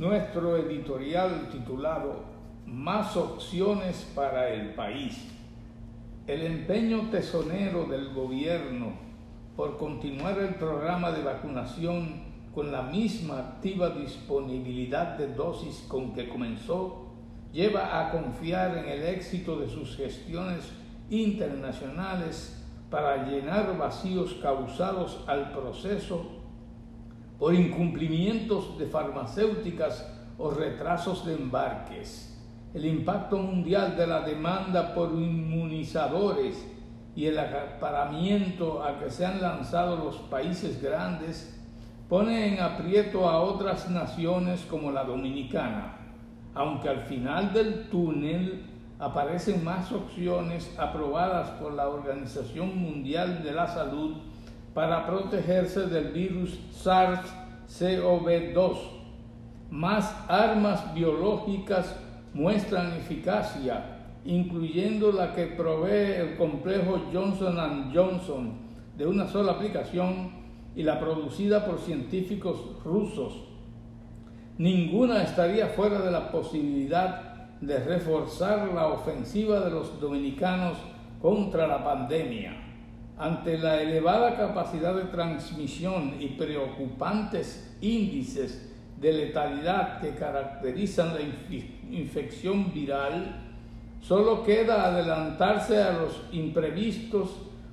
nuestro editorial titulado Más opciones para el país. El empeño tesonero del gobierno por continuar el programa de vacunación con la misma activa disponibilidad de dosis con que comenzó, lleva a confiar en el éxito de sus gestiones internacionales para llenar vacíos causados al proceso por incumplimientos de farmacéuticas o retrasos de embarques. El impacto mundial de la demanda por inmunizadores y el acaparamiento a que se han lanzado los países grandes pone en aprieto a otras naciones como la dominicana, aunque al final del túnel aparecen más opciones aprobadas por la Organización Mundial de la Salud para protegerse del virus SARS-CoV-2. Más armas biológicas muestran eficacia, incluyendo la que provee el complejo Johnson Johnson de una sola aplicación y la producida por científicos rusos. Ninguna estaría fuera de la posibilidad de reforzar la ofensiva de los dominicanos contra la pandemia. Ante la elevada capacidad de transmisión y preocupantes índices de letalidad que caracterizan la infección viral, solo queda adelantarse a los imprevistos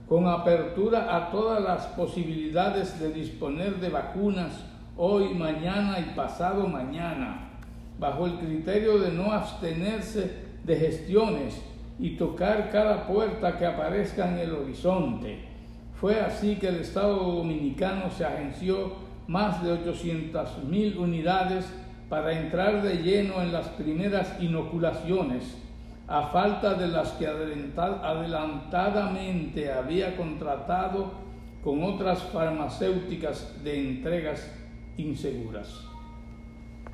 con apertura a todas las posibilidades de disponer de vacunas hoy, mañana y pasado mañana, bajo el criterio de no abstenerse de gestiones y tocar cada puerta que aparezca en el horizonte. Fue así que el Estado Dominicano se agenció más de 800 mil unidades para entrar de lleno en las primeras inoculaciones a falta de las que adelantadamente había contratado con otras farmacéuticas de entregas inseguras.